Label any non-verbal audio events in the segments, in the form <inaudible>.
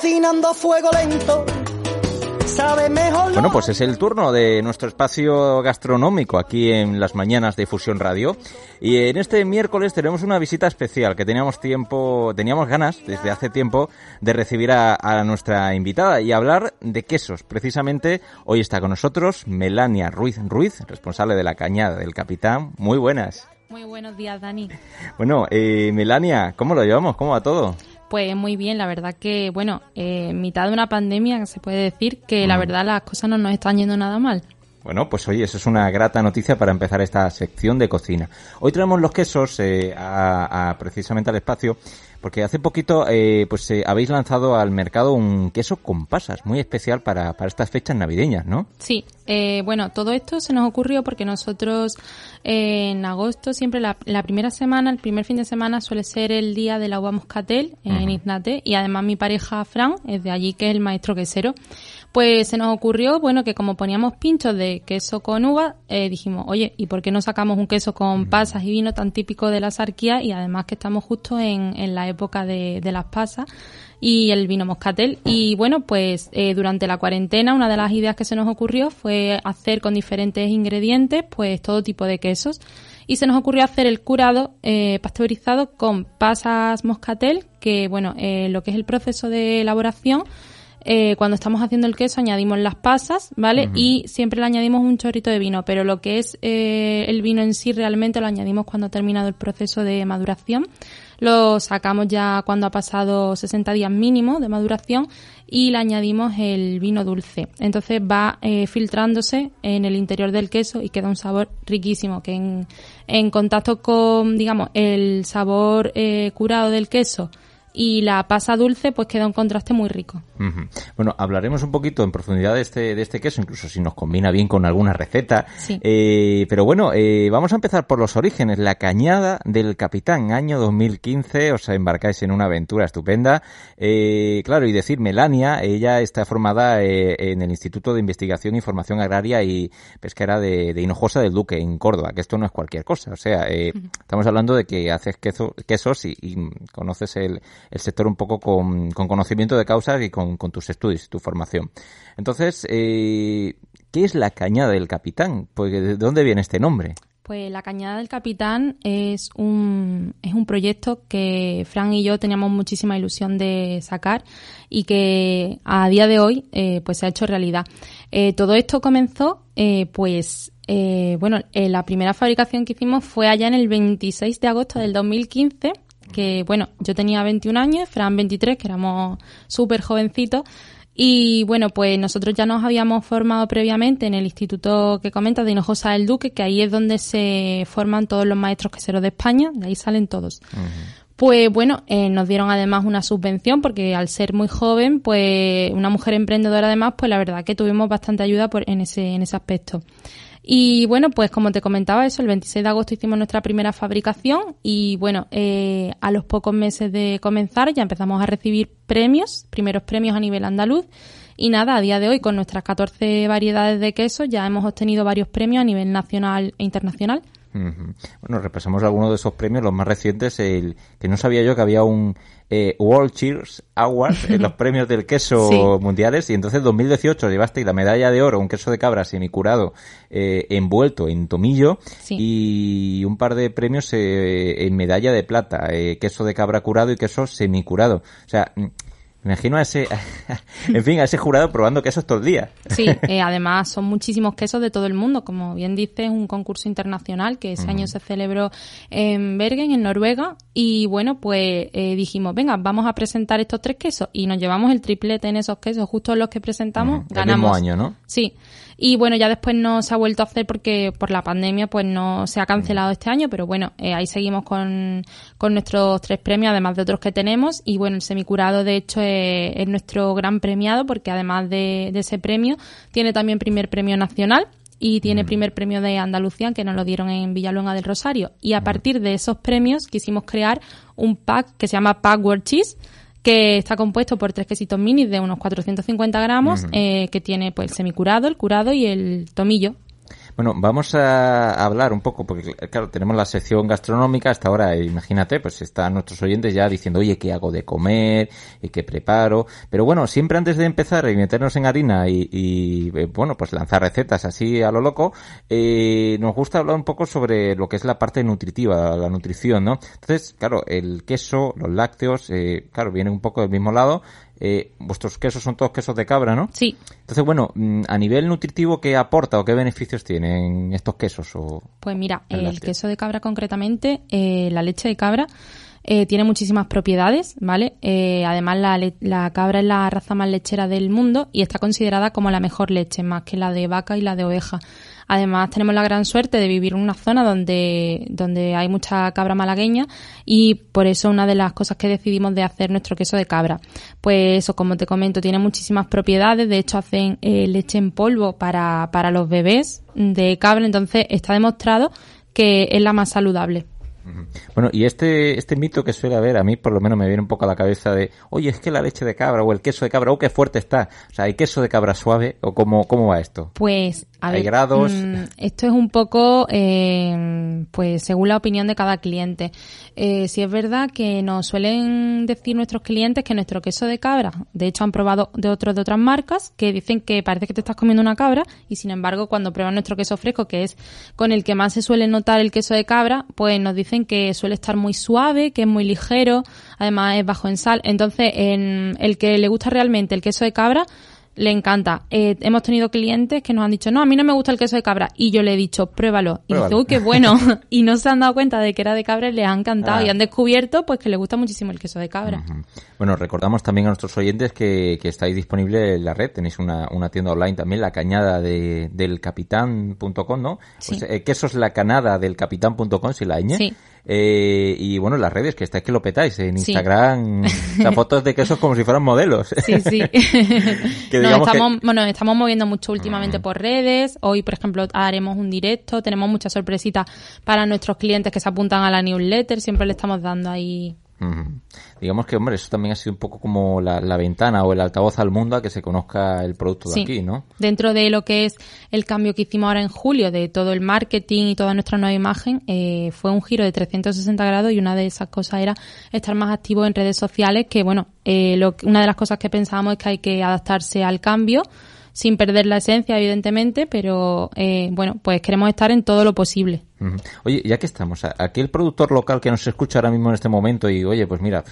Cocinando a fuego lento. Sabe mejor Bueno, pues es el turno de nuestro espacio gastronómico aquí en las mañanas de Fusión Radio. Y en este miércoles tenemos una visita especial que teníamos tiempo, teníamos ganas desde hace tiempo de recibir a, a nuestra invitada y hablar de quesos. Precisamente hoy está con nosotros Melania Ruiz Ruiz, responsable de la cañada del capitán. Muy buenas. Muy buenos días, Dani. Bueno, eh, Melania, ¿cómo lo llevamos? ¿Cómo va todo? Pues muy bien, la verdad que, bueno, eh, en mitad de una pandemia se puede decir que la verdad las cosas no nos están yendo nada mal. Bueno, pues oye, eso es una grata noticia para empezar esta sección de cocina. Hoy traemos los quesos eh, a, a- precisamente al espacio porque hace poquito eh, pues eh, habéis lanzado al mercado un queso con pasas, muy especial para, para estas fechas navideñas, ¿no? Sí, eh, bueno, todo esto se nos ocurrió porque nosotros eh, en agosto siempre la, la primera semana, el primer fin de semana suele ser el día de la uva moscatel en Ujú. Iznate y además mi pareja Fran es de allí que es el maestro quesero. Pues se nos ocurrió, bueno, que como poníamos pinchos de queso con uva, eh, dijimos, oye, ¿y por qué no sacamos un queso con pasas y vino tan típico de la sarquía? Y además que estamos justo en, en la época de, de las pasas y el vino moscatel. Y bueno, pues eh, durante la cuarentena una de las ideas que se nos ocurrió fue hacer con diferentes ingredientes pues todo tipo de quesos. Y se nos ocurrió hacer el curado eh, pasteurizado con pasas moscatel, que bueno, eh, lo que es el proceso de elaboración, eh, cuando estamos haciendo el queso añadimos las pasas, ¿vale? Y siempre le añadimos un chorrito de vino, pero lo que es eh, el vino en sí realmente lo añadimos cuando ha terminado el proceso de maduración. Lo sacamos ya cuando ha pasado 60 días mínimo de maduración y le añadimos el vino dulce. Entonces va eh, filtrándose en el interior del queso y queda un sabor riquísimo que en, en contacto con, digamos, el sabor curado del queso y la pasa dulce, pues queda un contraste muy rico. Bueno, hablaremos un poquito en profundidad de este, de este queso, incluso si nos combina bien con alguna receta. Sí. Eh, pero bueno, eh, vamos a empezar por los orígenes. La cañada del capitán, año 2015, os embarcáis en una aventura estupenda. Eh, claro, y decir Melania, ella está formada eh, en el Instituto de Investigación y Formación Agraria y Pesquera de, de Hinojosa del Duque, en Córdoba, que esto no es cualquier cosa. O sea, eh, estamos hablando de que haces queso- quesos y, y conoces el, el sector un poco con, con conocimiento de causas y con, tus estudios, tu formación. Entonces, eh, ¿qué es la cañada del capitán? Pues, ¿de dónde viene este nombre? Pues la Cañada del Capitán es un, es un proyecto que Fran y yo teníamos muchísima ilusión de sacar y que a día de hoy eh, pues se ha hecho realidad. Eh, todo esto comenzó eh, pues bueno, la primera fabricación que hicimos fue allá en el 26 de agosto del 2015 que bueno, yo tenía 21 años, Fran 23, que éramos súper jovencitos. Y bueno, pues nosotros ya nos habíamos formado previamente en el instituto que comentas de Hinojosa del Duque, que ahí es donde se forman todos los maestros queseros de España, de ahí salen todos. Pues bueno, eh, nos dieron además una subvención porque al ser muy joven, pues una mujer emprendedora además, pues la verdad que tuvimos bastante ayuda por, en, ese, en ese aspecto. Y bueno, pues como te comentaba eso, el 26 de agosto hicimos nuestra primera fabricación y bueno, eh, a los pocos meses de comenzar ya empezamos a recibir premios, primeros premios a nivel andaluz y nada, a día de hoy con nuestras 14 variedades de quesos ya hemos obtenido varios premios a nivel nacional e internacional. Bueno, repasamos algunos de esos premios, los más recientes, el que no sabía yo que había un eh, World Cheers Award en los <laughs> premios del queso Sí. mundiales y entonces en 2018 llevasteis la medalla de oro, un queso de cabra semicurado eh, envuelto en tomillo Sí. y un par de premios eh, en medalla de plata, eh, queso de cabra curado y queso semicurado. O sea, mm, imagino a ese, <laughs> en fin, a ese jurado probando quesos todo el día. Sí, <laughs> eh, además son muchísimos quesos de todo el mundo. Como bien dices, un concurso internacional que ese año se celebró en Bergen, en Noruega. Y bueno, pues eh, dijimos, venga, vamos a presentar estos tres quesos. Y nos llevamos el triplete en esos quesos, justo los que presentamos, Ujú, el ganamos. mismo año, ¿no? Sí. Y bueno, ya después no se ha vuelto a hacer porque por la pandemia pues no se ha cancelado este año, pero bueno, eh, ahí seguimos con, con nuestros tres premios, además de otros que tenemos. Y bueno, el semicurado de hecho es, nuestro gran premiado porque además de, ese premio tiene también primer premio nacional y tiene primer premio de Andalucía que nos lo dieron en Villalonga del Rosario. Y a partir de esos premios quisimos crear un pack que se llama Pack World Cheese que está compuesto por tres quesitos minis de unos 450 gramos, eh, que tiene pues el semicurado, el curado y el tomillo. Bueno, vamos a hablar un poco, porque claro, tenemos la sección gastronómica hasta ahora, imagínate, pues están nuestros oyentes ya diciendo, oye, ¿qué hago de comer? ¿Y qué preparo? Pero bueno, siempre antes de empezar y meternos en harina y, eh, bueno, pues lanzar recetas así a lo loco, eh, nos gusta hablar un poco sobre lo que es la parte nutritiva, la nutrición, ¿no? Entonces, claro, el queso, los lácteos, eh, claro, vienen un poco del mismo lado, eh, vuestros quesos son todos quesos de cabra, ¿no? Sí. Entonces, bueno, mm, a nivel nutritivo, ¿qué aporta o qué beneficios tienen estos quesos? O pues mira, el, queso de cabra concretamente, eh, la leche de cabra, eh, tiene muchísimas propiedades, ¿vale? Eh, además, la, la, cabra es la raza más lechera del mundo y está considerada como la mejor leche, más que la de vaca y la de oveja. Además, tenemos la gran suerte de vivir en una zona donde, donde hay mucha cabra malagueña y por eso una de las cosas que decidimos de hacer nuestro queso de cabra. Pues eso, como te comento, tiene muchísimas propiedades. De hecho, hacen eh, leche en polvo para, para los bebés de cabra. Entonces, está demostrado que es la más saludable. Bueno, y este, este mito que suele haber, a mí por lo menos me viene un poco a la cabeza de, oye, es que la leche de cabra o el queso de cabra, o oh, qué fuerte está. O sea, ¿hay queso de cabra suave o cómo, cómo va esto? Pues, a ¿Hay grados? Mm, esto es un poco, eh, pues, según la opinión de cada cliente. Eh, si es verdad que nos suelen decir nuestros clientes que nuestro queso de cabra, de hecho han probado de otros de otras marcas, que dicen que parece que te estás comiendo una cabra y sin embargo cuando prueban nuestro queso fresco, que es con el que más se suele notar el queso de cabra, pues nos dicen que suele estar muy suave, que es muy ligero, además es bajo en sal. Entonces, en el que le gusta realmente el queso de cabra, le encanta. Eh, hemos tenido clientes que nos han dicho, no, a mí no me gusta el queso de cabra. Y yo le he dicho, pruébalo. Y dice, uy, qué bueno. <laughs> y no se han dado cuenta de que era de cabra y les ha encantado. Y ah. han descubierto, pues, que le gusta muchísimo el queso de cabra. Bueno, recordamos también a nuestros oyentes que, que estáis disponible en la red. Tenéis una, una tienda online también, la cañada de, del capitán.com, ¿no? Sí. Pues, eh, quesos la canada del capitán.com, si la ñ. Sí. Eh, y bueno, las redes, que estáis que lo petáis. En Instagram, <laughs> las fotos de quesos como si fueran modelos. <laughs> Sí, sí. <laughs> estamos, bueno, estamos moviendo mucho últimamente mm. por redes. Hoy, por ejemplo, haremos un directo. Tenemos muchas sorpresitas para nuestros clientes que se apuntan a la newsletter. Siempre le estamos dando ahí Digamos que, hombre, eso también ha sido un poco como la, ventana o el altavoz al mundo a que se conozca el producto de aquí, ¿no? Dentro de lo que es el cambio que hicimos ahora en julio de todo el marketing y toda nuestra nueva imagen, eh, fue un giro de 360 grados y una de esas cosas era estar más activo en redes sociales, que bueno, eh, lo, una de las cosas que pensábamos es que hay que adaptarse al cambio sin perder la esencia, evidentemente, pero eh, bueno, pues queremos estar en todo lo posible. Oye, ya que estamos, aquí el productor local que nos escucha ahora mismo en este momento y, oye, pues mira,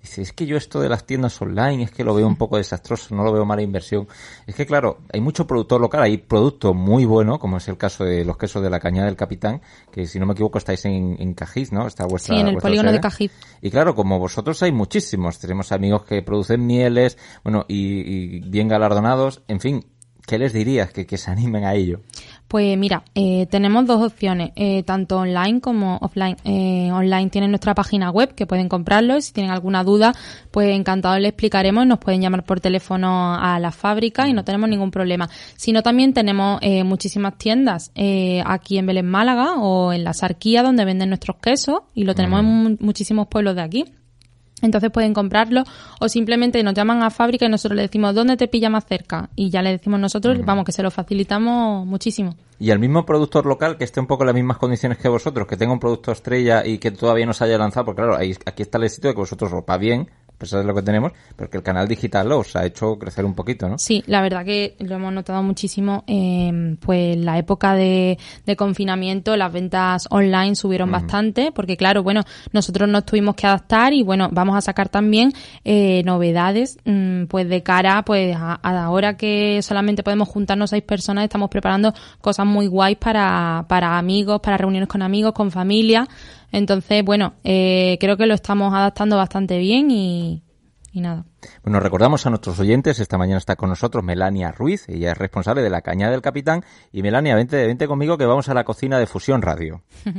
Dice, es que yo esto de las tiendas online es que lo veo un poco desastroso, no lo veo mala inversión. Es que claro, hay mucho productor local, hay producto muy bueno, como es el caso de los quesos de la cañada del capitán, que si no me equivoco estáis en, en Cajiz, ¿no? Está vuestra, sí, en el polígono de Cajiz. Y claro, como vosotros hay muchísimos, tenemos amigos que producen mieles, bueno, y, y bien galardonados, en fin, ¿qué les dirías que, que se animen a ello? Pues mira, eh, tenemos dos opciones, eh, tanto online como offline. Eh, online tienen nuestra página web que pueden comprarlo. Si tienen alguna duda, pues encantado les explicaremos. Nos pueden llamar por teléfono a la fábrica y no tenemos ningún problema. Sino también tenemos eh, muchísimas tiendas eh, aquí en Belén Málaga o en la Sarquía donde venden nuestros quesos y lo tenemos en muchísimos pueblos de aquí. Entonces pueden comprarlo o simplemente nos llaman a fábrica y nosotros le decimos dónde te pilla más cerca y ya le decimos nosotros, vamos, que se lo facilitamos muchísimo. Y al mismo productor local que esté un poco en las mismas condiciones que vosotros, que tenga un producto estrella y que todavía no se haya lanzado, porque claro, ahí, aquí está el éxito de que vosotros ropa bien, eso es lo que tenemos, pero que el canal digital os ha hecho crecer un poquito, ¿no? Sí, la verdad que lo hemos notado muchísimo. Eh, pues la época de, confinamiento, las ventas online subieron bastante, porque claro, bueno, nosotros nos tuvimos que adaptar y bueno, vamos a sacar también eh, novedades, mm, pues de cara, pues a, ahora que solamente podemos juntarnos seis personas, estamos preparando cosas muy guays para, para amigos, para reuniones con amigos, con familia. Entonces, bueno, eh, creo que lo estamos adaptando bastante bien y, nada. Bueno, recordamos a nuestros oyentes, esta mañana está con nosotros Melania Ruiz, ella es responsable de la cañada del capitán. Y Melania, vente, vente conmigo que vamos a la cocina de Fusión Radio. <laughs>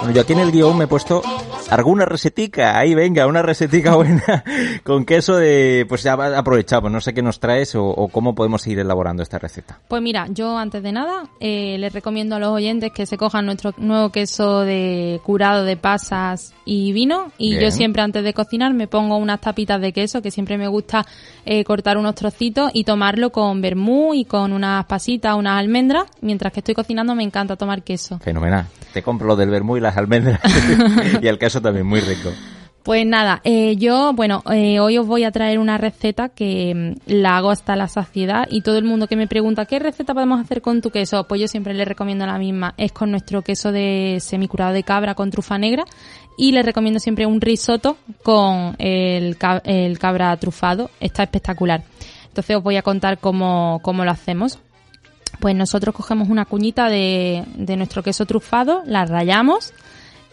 bueno, yo aquí en el guion me he puesto alguna recetica, ahí venga, una recetica <laughs> buena con queso de, pues ya aprovechamos, no sé qué nos traes o, cómo podemos ir elaborando esta receta. Pues mira, yo antes de nada eh, les recomiendo a los oyentes que se cojan nuestro nuevo queso de curado de pasas y vino y yo siempre antes de cocinar me pongo unas tapitas de queso que siempre me gusta eh, cortar unos trocitos y tomarlo con vermú y con unas pasitas, unas almendras. Mientras que estoy cocinando me encanta tomar queso. Fenomenal. Te compro lo del vermú y las almendras <laughs> y el queso también muy rico. Pues nada, eh, yo, bueno, eh, hoy os voy a traer una receta que mm, la hago hasta la saciedad y todo el mundo que me pregunta qué receta podemos hacer con tu queso, pues yo siempre le recomiendo la misma, es con nuestro queso de semicurado de cabra con trufa negra y le recomiendo siempre un risotto con el, el cabra trufado, está espectacular. Entonces os voy a contar cómo, cómo lo hacemos. Pues nosotros cogemos una cuñita de, de nuestro queso trufado, la rayamos,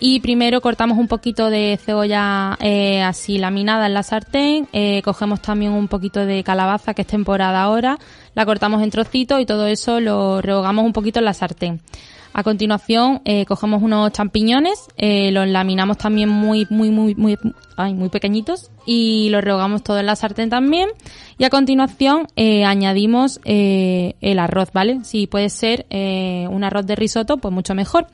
y primero cortamos un poquito de cebolla eh, así laminada en la sartén, eh, cogemos también un poquito de calabaza que es temporada ahora, la cortamos en trocitos y todo eso lo rehogamos un poquito en la sartén. A continuación eh, cogemos unos champiñones, los laminamos también muy muy muy muy ay, muy pequeñitos y los rehogamos todo en la sartén también. Y a continuación añadimos el arroz, ¿vale? Si puede ser un arroz de risotto, pues mucho mejor.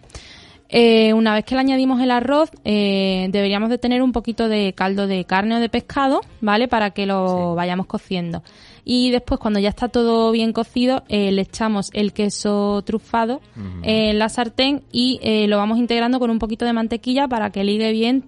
Eh, una vez que le añadimos el arroz, eh, deberíamos de tener un poquito de caldo de carne o de pescado, ¿vale? Para que lo vayamos cociendo. Y después, cuando ya está todo bien cocido, eh, le echamos el queso trufado en la sartén y lo vamos integrando con un poquito de mantequilla para que ligue bien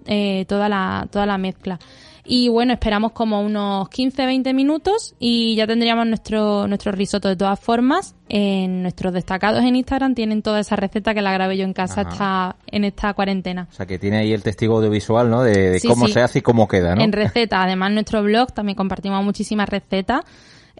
toda, la, toda la mezcla. Y bueno, esperamos como unos 15-20 minutos y ya tendríamos nuestro, nuestro risotto. De todas formas, en nuestros destacados en Instagram tienen toda esa receta que la grabé yo en casa esta, en esta cuarentena. O sea, que tiene ahí el testigo audiovisual, ¿no? De, cómo se hace y cómo queda, ¿no? En receta. Además, en nuestro blog también compartimos muchísimas recetas.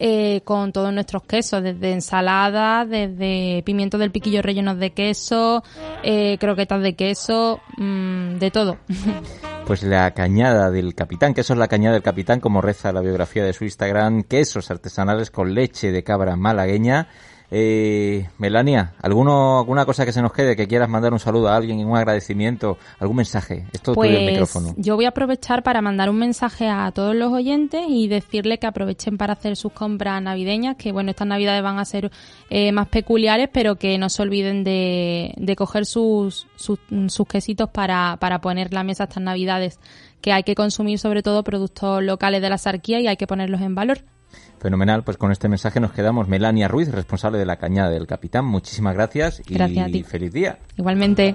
Eh, con todos nuestros quesos, desde ensalada, desde pimiento del piquillo rellenos de queso, eh, croquetas de queso, mmm, de todo. <laughs> Pues la cañada del capitán, queso es la cañada del capitán, como reza la biografía de su Instagram, quesos artesanales con leche de cabra malagueña eh, Melania, ¿alguno, ¿alguna cosa que se nos quede, que quieras mandar un saludo a alguien, un agradecimiento, algún mensaje? Esto pues, el micrófono. Yo voy a aprovechar para mandar un mensaje a todos los oyentes y decirle que aprovechen para hacer sus compras navideñas, que bueno, estas navidades van a ser eh, más peculiares, pero que no se olviden de, de coger sus, sus, sus quesitos para, para poner la mesa estas navidades, que hay que consumir sobre todo productos locales de la sarquía y hay que ponerlos en valor. Fenomenal, pues con este mensaje nos quedamos. Melania Ruiz, responsable de la cañada del capitán, muchísimas gracias y feliz día. Igualmente.